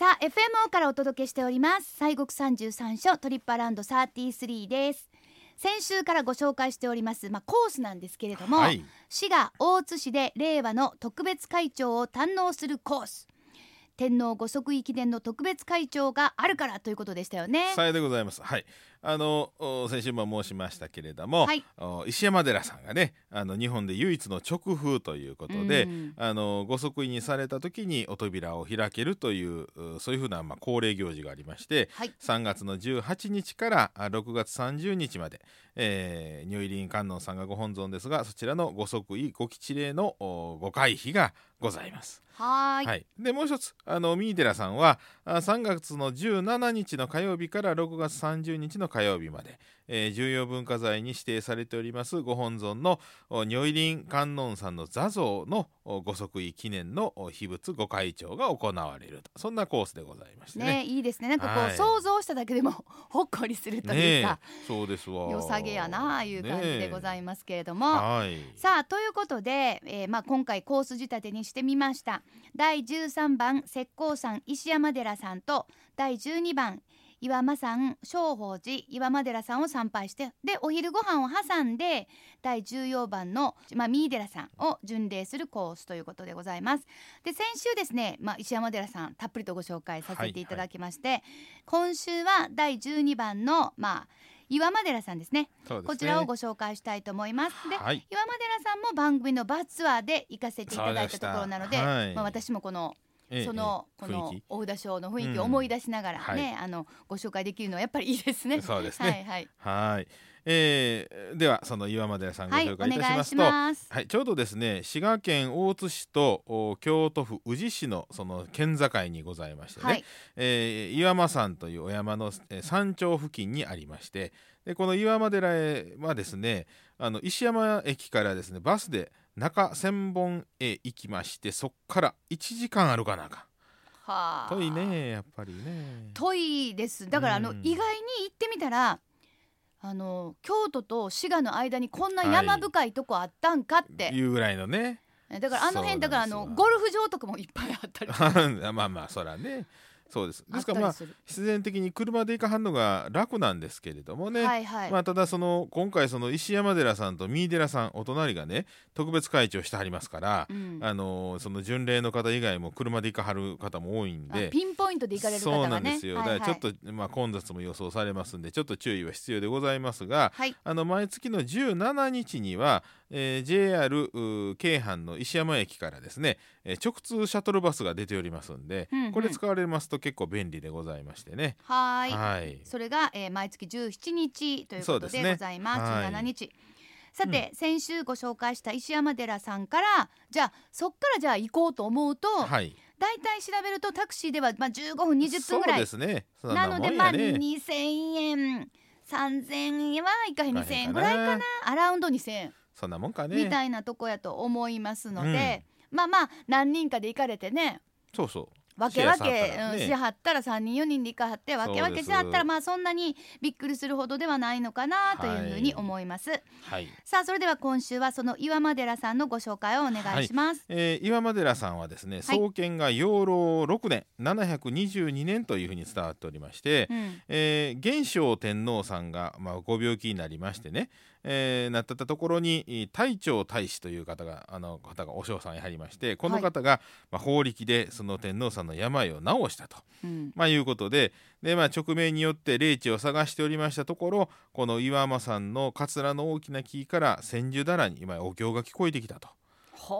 さあ FMO からお届けしております。西国三十三所トリップアラウンド33です。先週からご紹介しておりますまあコースなんですけれども、はい。滋賀大津市で令和の特別会長を堪能するコース。天皇ご即位記念の特別会長があるからということでしたよね。さようでございます。はい。あのお先週も申しましたけれども、はい。お石山寺さんがね、あの日本で唯一の直風ということで、うん。あのご即位にされた時にお扉を開けるといううそういうふうなまあ恒例行事がありまして、はい。3月の18日からあ6月30日まで、えー、如意輪観音さんがご本尊ですが、そちらのご即位ご吉礼のおご会費がございます。はーい。はい、でもう一つあの三井寺さんはあ3月の17日の火曜日から6月30日の火曜日まで、えー重要文化財に指定されておりますご本尊のお如意輪観音さんの座像のおご即位記念のお秘仏ご開帳が行われるとそんなコースでございましてね。ねいいですねなんかこう、はい想像しただけでも ほっこりするというねか、えそうですわ。良さげやなあいう感じでございますけれども、はい。さあということで、えーまあ、今回コース仕立てにしてみました第13番石膏山石山寺さんと第12番岩間山正法寺岩間寺さんを参拝してでお昼ご飯を挟んで第14番の、まあ、三井寺さんを巡礼するコースということでございます。で先週ですね、まあ、石山寺さんたっぷりとご紹介させていただきまして、今週は第12番の、まあ、岩間寺さんですねねこちらをご紹介したいと思います。で、はい岩間寺さんも番組のバスツアーで行かせていただいたところなので、はいまあ私もこのええそのええこの雰囲お札書の雰囲気うん。を思い出しながらはい。ね、あのご紹介できるのはやっぱりいいですね。そうですね。はいはい。はい、えーではその岩間寺さんごはい紹介いたしますと。はい、ちょうどですね滋賀県大津市とお京都府宇治市のその県境にございましてね、はい。えー岩間山というお山の、えー山頂付近にありましてでこの岩間寺へはですねあの石山駅からですねバスで中千本へ行きましてそっから1時間歩かなあかはあ。ん遠いねやっぱりね。遠いです。だからあの、うん。意外に行ってみたら。あの京都と滋賀の間にこんな山深いとこあったんかって、いうぐらいのね。だからあの辺だからあのゴルフ場とかもいっぱいあったり まあまあそらねそうですですからまあ。必然的に車で行かはんのが楽なんですけれどもね、はいはい。まあ、ただその今回その石山寺さんと三井寺さんお隣がね特別会長してはりますから、うんあのその巡礼の方以外も車で行かはる方も多いんあで。ピンポイントで行かれる方そうがね。なんですよ、はいはいだからちょっと、まあ、混雑も予想されますんでちょっと注意は必要でございますがはいあの毎月の17日には、えー JR 京阪の石山駅からですね、えー直通シャトルバスが出ておりますんで、うんうん。これ使われますと結構便利でございましてね。はーい。はい。それが、えー毎月17日ということでございます。はい。17日。さて、先週ご紹介した石山寺さんからじゃあそっからじゃあ行こうと思うと、はい、だいたい調べるとタクシーでは、まあ、15分20分ぐらい。そうですね。そんなのでまあもんやね2000円3000円はいかへん2000円ぐらいかな。アラウンド2000円そんなもんかね。みたいなとこやと思いますので、まあまあ何人かで行かれてねそうそう。わけわけうんしはったら3人4人で行かはってわけわけしはったらまあそんなにびっくりするほどではないのかなというふうに思います、はい。さあそれでは今週はその岩間寺さんのご紹介をお願いします、えー岩間寺さんはですね、創建が養老6年722年というふうに伝わっておりまして、うん。えー元正天皇さんが、まあ、ご病気になりましてね、えーなってたところにえー太長太子という方があの方がお嬢さんに入りましてこの方が、まあ、法力でその天皇さんの病を治したと、うん。まあ、いうことでで、まあ、直命によって霊地を探しておりましたところこの岩間山のかつらの大きな木から千住棚に今お経が聞こえてきたと、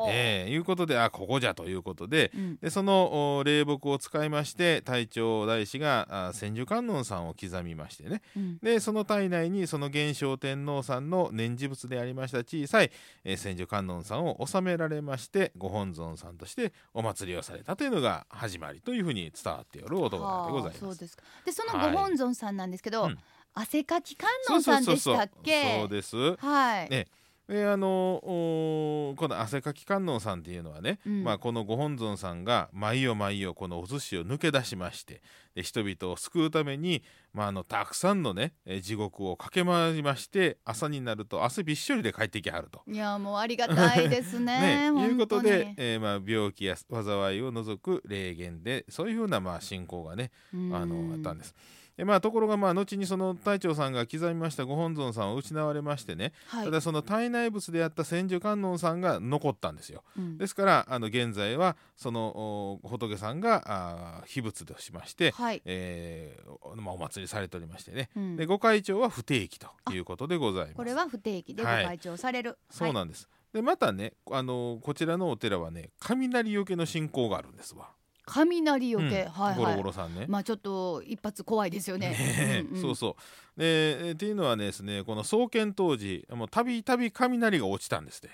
えーいうことであここじゃということでうん。でそのお霊木を使いまして太長大師があ千手観音さんを刻みましてね。うん。でその体内にその元正天皇さんの念持仏でありました小さい、えー千手観音さんを収められましてご本尊さんとしてお祭りをされたというのが始まりというふうに伝わっておるお堂なんでございます。はあそうですか。でそのはい。ご本尊さんなんですけど、うん。汗かき観音さんでしたっけ？そうです。はい、ねであのおこの汗かき観音さんっていうのはね、うんまあ、このご本尊さんが毎夜毎夜このお寿司を抜け出しましてで人々を救うために、まあ、あのたくさんのねえー地獄を駆け回りまして朝になると汗びっしょりで帰ってきはると。いやもうありがたいですね。ね、いうことで、えーまあ、病気や災いを除く霊言でそういうふうなまあ信仰がねうんあのあったんです。でまあ、ところがまあ後にその隊長さんが刻みましたご本尊さんを失われましてね、はいただその体内物であった千手観音さんが残ったんですよ。うんですからあの現在はそのお仏さんがあー秘仏としまして、はい。えーおまあ、お祭りされておりましてね、うんで御開帳は不定期ということでございます。これは不定期でごはい開帳される。そうなんです。でまたねあのこちらのお寺はね雷よけの信仰があるんですわ。雷よけ、うんはいはい。ゴロゴロさんね。まあちょっと一発怖いですよね。ねんんそうそう。でえーっていうのはですねこの創建当時もうたびたび雷が落ちたんですって。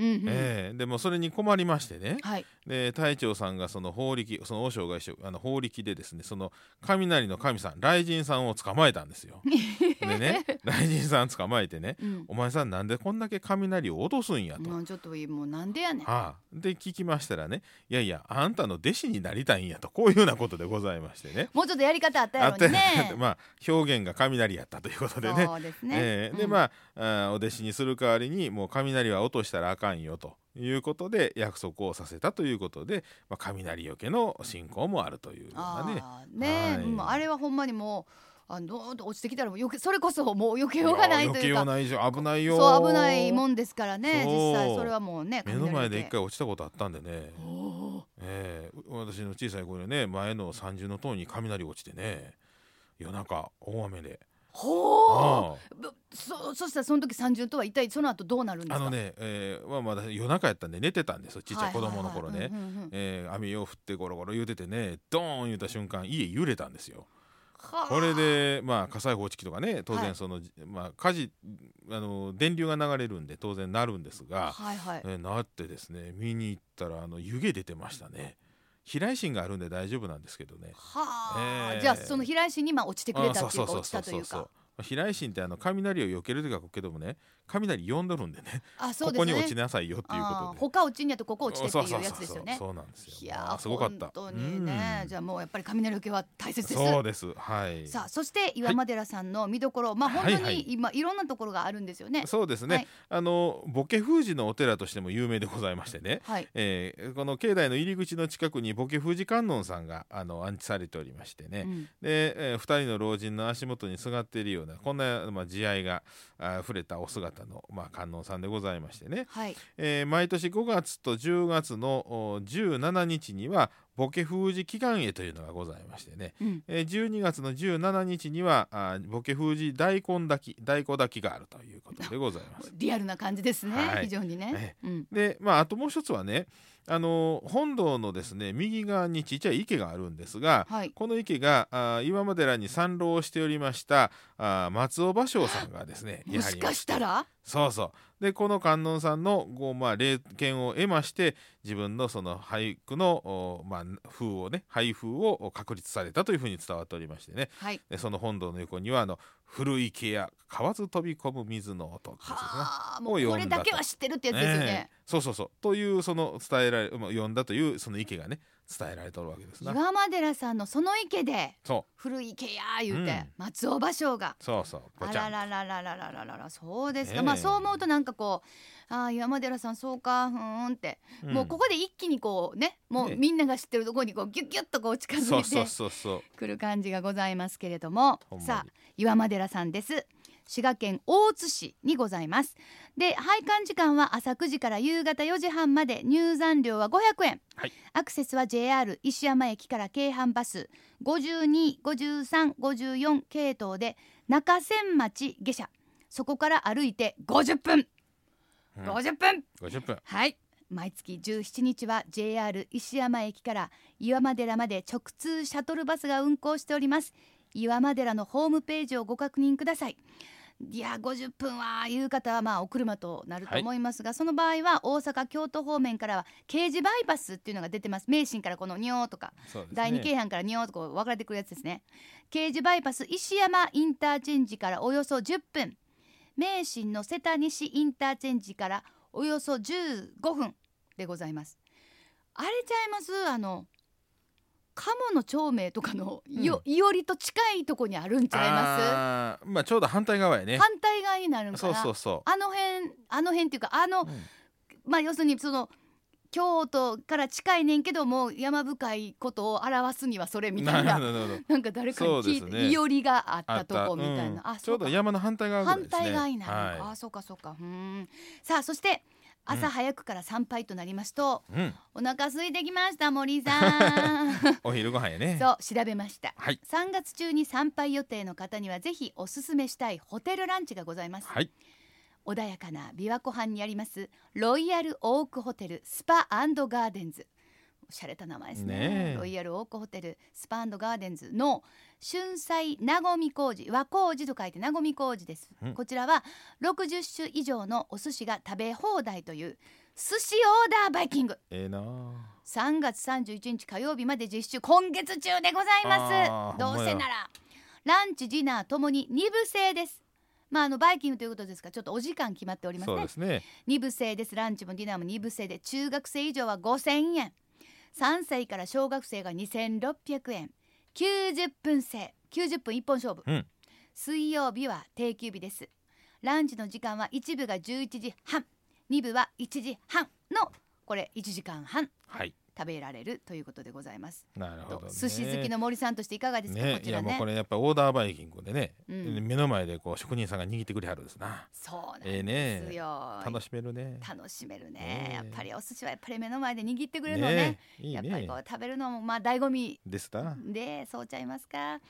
うんうんええでもそれに困りましてね。はい。で隊長さんがその法力その和尚が一緒あの法力でですねその雷の神さん雷神さんを捕まえたんですよ。でね雷神さん捕まえてねうん。お前さんなんでこんだけ雷を落とすんやと。もうちょっともうなんでやねん。はあ、で聞きましたらねいやいやあんたの弟子になりたいんやとこういうようなことでございましてね。もうちょっとやり方あったやろね。まあ表現が雷やったということでね。そうですね。あえーでまああーお弟子にする代わりにもう雷は落としたらあかんよということで約束をさせたということで、まあ、雷よけの信仰もあるというようなね。ね、はい。もうあれはほんまにもうあの落ちてきたらもうよけそれこそもう避けようがないというか。ようないじゃん危ないよそう危ないもんですからね。実際それはもうね目の前で一雷回落ちたことあったんでね、えー私の小さい頃ね前の三重の塔に雷落ちてね夜中大雨でほあうぶそそしたらその時三十とは一体その後どうなるんですか？あのね、えーまあ、まだ夜中やったんで寝てたんですよちっちゃい子供の頃ね。網を振ってゴロゴロ言うててねドーン言うた瞬間家揺れたんですよ。はあ。これでまあ火災報知器とかね当はい然その、まあ火事あの電流が流れるんで当然なるんですが、はいはい。えーなってですね見に行ったらあの湯気出てましたね。飛来心があるんで大丈夫なんですけどね。はあ、えー。じゃあその平井氏にまあ落ちてくれたっていうかあ落ちたというか飛来心ってあの雷を避けるというかけどもね雷呼んどるんでねあそうこですねこに落ちなさいよっていうあことで。ー他落ちんやとここ落ちてっていうやつですよねそうなんですよ。いやすごかった。本当にね、うんじゃあもうやっぱり雷受けは大切ですそうです。はい。さあそして岩間寺さんの見どころ、まあ本当はいはいに今いろんなところがあるんですよね。そうですね、はいあのボケ封じのお寺としても有名でございましてね、はい。えーこの境内の入り口の近くにボケ封じ観音さんがあの安置されておりましてね、うんで、えー、2人の老人の足元にすがっているようなこんな、まあ、慈愛があ触れたお姿の、まあ、観音さんでございましてね、はい。えー毎年5月と10月のお17日にはボケ封じ祈願会というのがございましてね、うん。えー12月の17日にはあーボケ封じ大根炊き大根炊きがあるということでございます。リアルな感じですね。はい非常にね。うん。でまああともう一つはねあの本堂のですね右側にちっちゃい池があるんですがはい。この池があー岩間寺に参籠しておりましたあー松尾芭蕉さんがですねもしかしたら？そうそうでこの観音さんのこう、まあ、霊験を得まして自分のその俳句の、おまあ、風をね俳風を確立されたというふうに伝わっておりましてね。はい。でその本堂の横にはあの古い池や河津飛び込む水の音ですもうこれんだけは知ってるってやつですよね。ええ。そうそうそう。というその伝えられ、まあ、読んだというその池がね伝えられておるわけですな。岩間寺さんのその池で古い池や言うて、うん。松尾芭蕉が。そうそうあらららららららららそうですか、ええまあそう思うとなんかこうああ岩間寺さんそうかふーんって、うんもうここで一気にこうねもうねみんなが知ってるところにこうギュッギュッとこう近づいてそうそうくる感じがございますけれどもさあ岩間寺さんです滋賀県大津市にございます。で拝観時間は朝9時から夕方4時半まで入山料は500円、はい。アクセスは JR 石山駅から京阪バス525354系統で中千町下車。そこから歩いて50分、うん。50分。50分。はい。毎月17日は JR 石山駅から岩間寺まで直通シャトルバスが運行しております。岩間寺のホームページをご確認くださいいや50分はいう方はまあお車となると思いますが、その場合は大阪京都方面からは京寺バイパスっていうのが出てます。名神からこのニョーとかね。第二京阪からニョーとこう分かれてくるやつですね。京寺バイパス石山インターチェンジからおよそ10分。名神の瀬田西インターチェンジからおよそ15分でございます。あれちゃいます？あの鴨の町名とかのよ、いおりと近いとこにあるんちゃいまあーまあちょうど反対側やね。す反対側になるそうな。そうそあの辺あの辺っていうかあのう、うん。まあ要するにその京都から近いねんけども山深いことを表すにはそれみたいななんか誰かに聞いて、そうですね。いおりがあったとあこみたいな、うん。あちょうど山の反対側ぐらい反ですね。対側になるはあそうかそうか。うーん。さあそして朝早くから参拝となりますと、い、うん、お腹空いてきました森さん。お昼ご飯やね。そう調べました。はい。3月中に参拝予定の方にはぜひおすすめしたいホテルランチがございます、はい。穏やかな琵琶湖畔にありますロイヤルオークホテルスパガーデンズおしゃれた名前ですね。ねえ。ロイヤルオークホテルスパガーデンズの春菜なごみ工事和工事と書いてなごみ工事です、うん。こちらは60種以上のお寿司が食べ放題という寿司オーダーバイキング。ええなあ。3月31日火曜日まで実施中月中でございあます。どうせなら。ランチディナーともに2部制です。まああのバイキングということですからちょっとお時間決まっておりますね。そうですね。2部制です。ランチもディナーも2部制で中学生以上は5000円3歳から小学生が2600円90分制90分一本勝負、うん水曜日は定休日です。ランチの時間は1部が11時半。2部は1時半のこれ1時間半。はい食べられるということでございます。なるほど、ね、寿司好きの森さんとしていかがですか、ねこちらね。いやもうこ。れやっぱオーダーバイキングでね、うん。目の前でこう職人さんが握ってくれはるんですな。そうなんええですねよ。楽しめるね。楽しめるね。ねえ。やっぱりお寿司はやっぱり目の前で握ってくれるのね。ねいいねやっぱりこう食べるのもまあ醍醐味。ですな。でそうちゃいますか？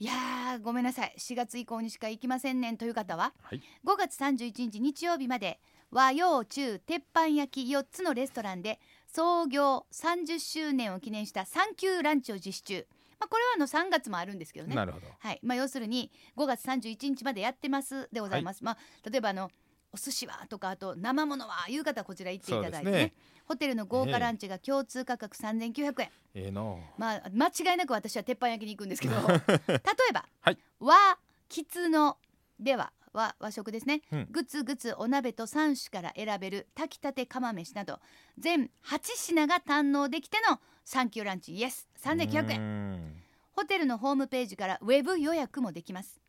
いやーごめんなさい。4月以降にしか行きませんねんという方ははい。5月31日日曜日まで和洋中鉄板焼き4つのレストランで創業30周年を記念したサンキューランチを実施中、まあ、これはあの3月もあるんですけどね。なるほど。はい。まあ、要するに5月31日までやってます。でございます、まあ、例えばあのお寿司はとかあと生ものはいう方はこちら行っていただいてね。ね。ホテルの豪華ランチが共通価格3900円、ええのまあ間違いなく私は鉄板焼きに行くんですけど。例えば、はい。和吉のでは和和食ですね、うん。ぐつぐつお鍋と3種から選べる炊きたて釜飯など。全8品が堪能できてのサンキューランチ。イエス。3900円。円ホテルのホームページからウェブ予約もできます。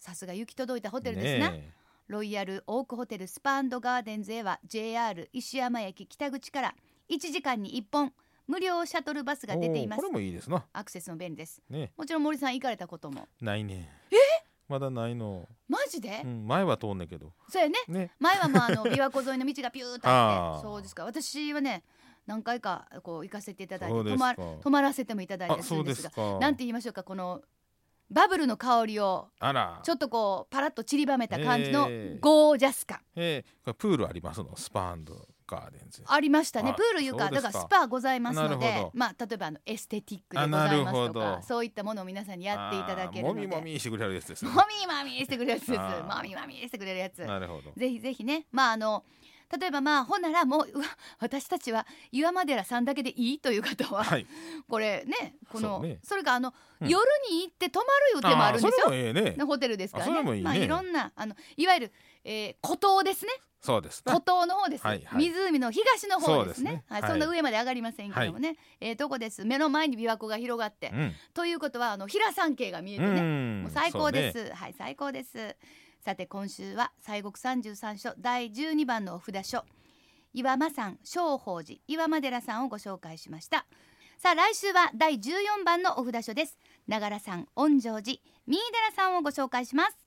さすが行き届いたホテルですな、ねロイヤルオークホテルスパガーデンズへは JR 石山駅北口から1時間に1本無料シャトルバスえが出ています。これもいいですな。アクセスも便利です。ね。もちろん森さん行かれたことも。ないねまだないの、マジで、うん、前は通んねんけど。そうやね。ね。前はもうあの 琵琶湖沿いの道がピューッとあっあーてそうですか。私はね何回かこう行かせていただいて泊ま泊まらせてもいただいたりするんですすか。なんて言いましょうかこのバブルの香りをちょっとこうパラッと散りばめた感じのえ。ーゴージャス感。え。ーこれプールありますの？スパンドガーありましたね。あプールいうか。だかからスパございますのでまあ例えばあのエステティックであございますとかど。そういったものを皆さんにやっていただけるあので。ーもみもみしてくれるやつですね。もみもみしてくれるやつです。もみもみしてくれるやつ。なるほど。ぜひぜひね。まああの例えばまあほんならもううわ私たちは岩間寺さんだけでいいという方は、はい。これねこのそ,、ね。れかあの、うん。夜に行って泊まる予定もあるんですよね。ねホテルですからね。ね。まあいろんなあのいわゆる、えー、孤島ですねそうです。孤島の方です、はいはい。湖の東の方ですね。ね。はい、はい。そんな上まで上がりませんけどもね、ええとこです？目の前に琵琶湖が広がって、うん。ということはあの平山系が見えてね、うん。もう最高でそうね。す、はい最高です。さて今週は西国三十三所第12番のお札所岩間山正法寺岩間寺さんをご紹介しました。さあ来週は第14番のお札所です。長良山恩城寺三井寺さんをご紹介します